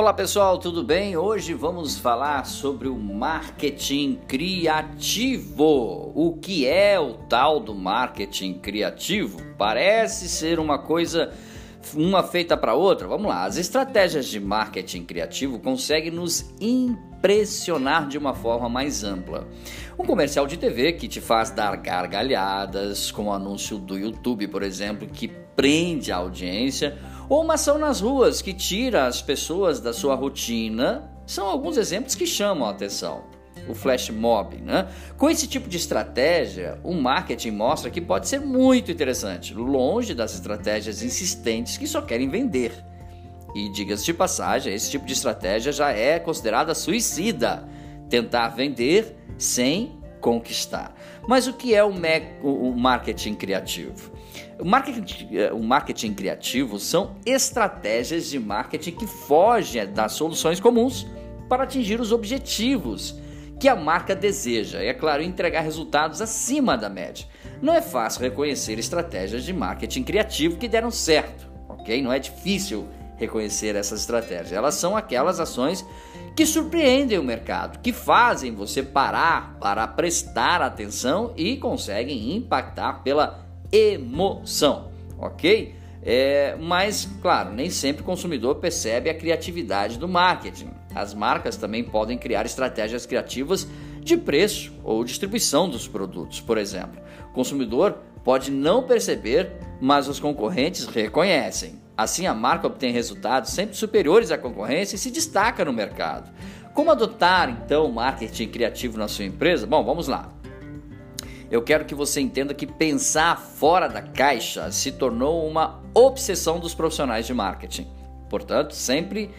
Olá pessoal, tudo bem? Hoje vamos falar sobre o marketing criativo. O que é o tal do marketing criativo? Parece ser uma coisa uma feita para outra. Vamos lá. As estratégias de marketing criativo conseguem nos impressionar de uma forma mais ampla. Um comercial de TV que te faz dar gargalhadas, com o anúncio do YouTube, por exemplo, que prende a audiência ou uma ação nas ruas que tira as pessoas da sua rotina, são alguns exemplos que chamam a atenção. O flash mob, né? Com esse tipo de estratégia, o marketing mostra que pode ser muito interessante, longe das estratégias insistentes que só querem vender. E diga-se de passagem, esse tipo de estratégia já é considerada suicida. Tentar vender sem conquistar. Mas o que é o, o marketing criativo? O marketing, eh, o marketing criativo são estratégias de marketing que fogem das soluções comuns para atingir os objetivos que a marca deseja e, é claro, entregar resultados acima da média. Não é fácil reconhecer estratégias de marketing criativo que deram certo, ok? Não é difícil reconhecer essas estratégias. Elas são aquelas ações que surpreendem o mercado, que fazem você parar para prestar atenção e conseguem impactar pela emoção, ok? É, mas, claro, nem sempre o consumidor percebe a criatividade do marketing. As marcas também podem criar estratégias criativas de preço ou distribuição dos produtos, por exemplo. O consumidor pode não perceber, mas os concorrentes reconhecem. Assim, a marca obtém resultados sempre superiores à concorrência e se destaca no mercado. Como adotar então o marketing criativo na sua empresa? Bom, vamos lá eu quero que você entenda que pensar fora da caixa se tornou uma obsessão dos profissionais de marketing. Portanto, sempre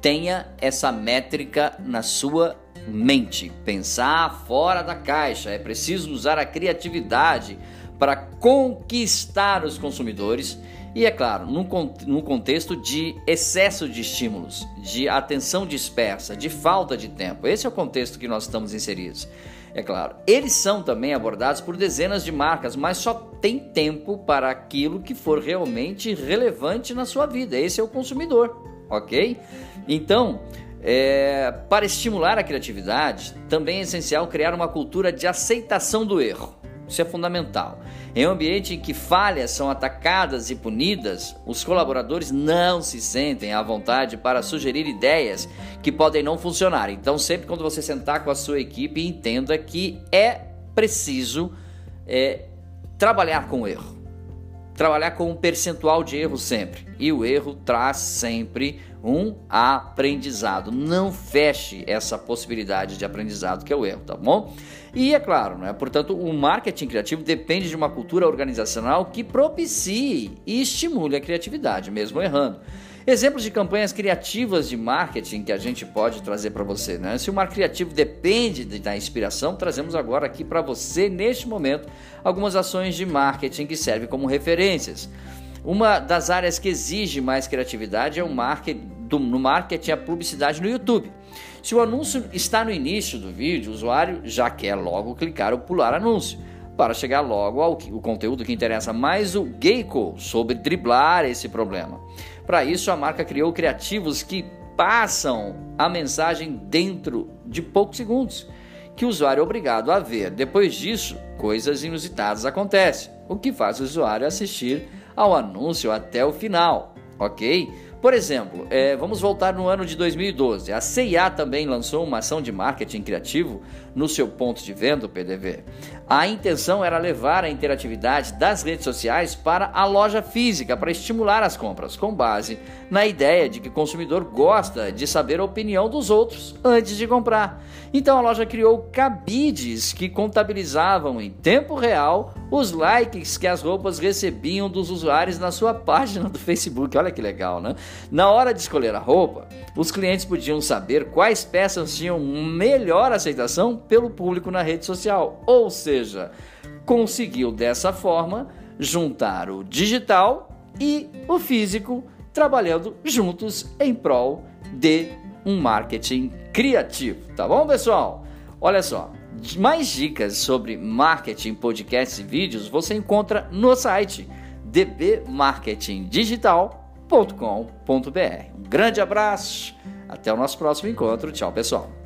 tenha essa métrica na sua mente. Pensar fora da caixa. É preciso usar a criatividade para conquistar os consumidores e, é claro, num, contexto de excesso de estímulos, de atenção dispersa, de falta de tempo. Esse é o contexto que nós estamos inseridos é claro. Eles são também abordados por dezenas de marcas, mas só tem tempo para aquilo que for realmente relevante na sua vida. Esse é o consumidor, ok? Então, é, para estimular a criatividade, também é essencial criar uma cultura de aceitação do erro. Isso é fundamental. Em um ambiente em que falhas são atacadas e punidas, os colaboradores não se sentem à vontade para sugerir ideias que podem não funcionar. Então, sempre quando você sentar com a sua equipe, entenda que é preciso é, trabalhar com o erro. Trabalhar com um percentual de erro sempre. E o erro traz sempre um aprendizado. Não feche essa possibilidade de aprendizado que é o erro, tá bom? E é claro, né? portanto, o marketing criativo depende de uma cultura organizacional que propicie e estimule a criatividade, mesmo errando. Exemplos de campanhas criativas de marketing que a gente pode trazer para você, né? Se o marketing criativo depende da inspiração, trazemos agora aqui para você, neste momento, algumas ações de marketing que servem como referências. Uma das áreas que exige mais criatividade é o marketing, no marketing a publicidade no YouTube. Se o anúncio está no início do vídeo, o usuário já quer logo clicar ou pular anúncio para chegar logo ao o conteúdo que interessa mais o Geico sobre driblar esse problema. Para isso, a marca criou criativos que passam a mensagem dentro de poucos segundos, que o usuário é obrigado a ver. Depois disso, coisas inusitadas acontecem, o que faz o usuário assistir ao anúncio até o final, ok? Por exemplo, é, vamos voltar no ano de 2012. A CIA também lançou uma ação de marketing criativo no seu ponto de venda, o PDV. A intenção era levar a interatividade das redes sociais para a loja física para estimular as compras, com base na ideia de que o consumidor gosta de saber a opinião dos outros antes de comprar. Então a loja criou cabides que contabilizavam em tempo real os likes que as roupas recebiam dos usuários na sua página do Facebook. Olha que legal, né? Na hora de escolher a roupa, os clientes podiam saber quais peças tinham melhor aceitação pelo público na rede social. Ou seja, conseguiu dessa forma juntar o digital e o físico trabalhando juntos em prol de um marketing criativo. Tá bom, pessoal? Olha só, mais dicas sobre marketing, podcasts e vídeos você encontra no site dbmarketingdigital.com.br. Um grande abraço Até o nosso próximo encontro. Tchau, pessoal.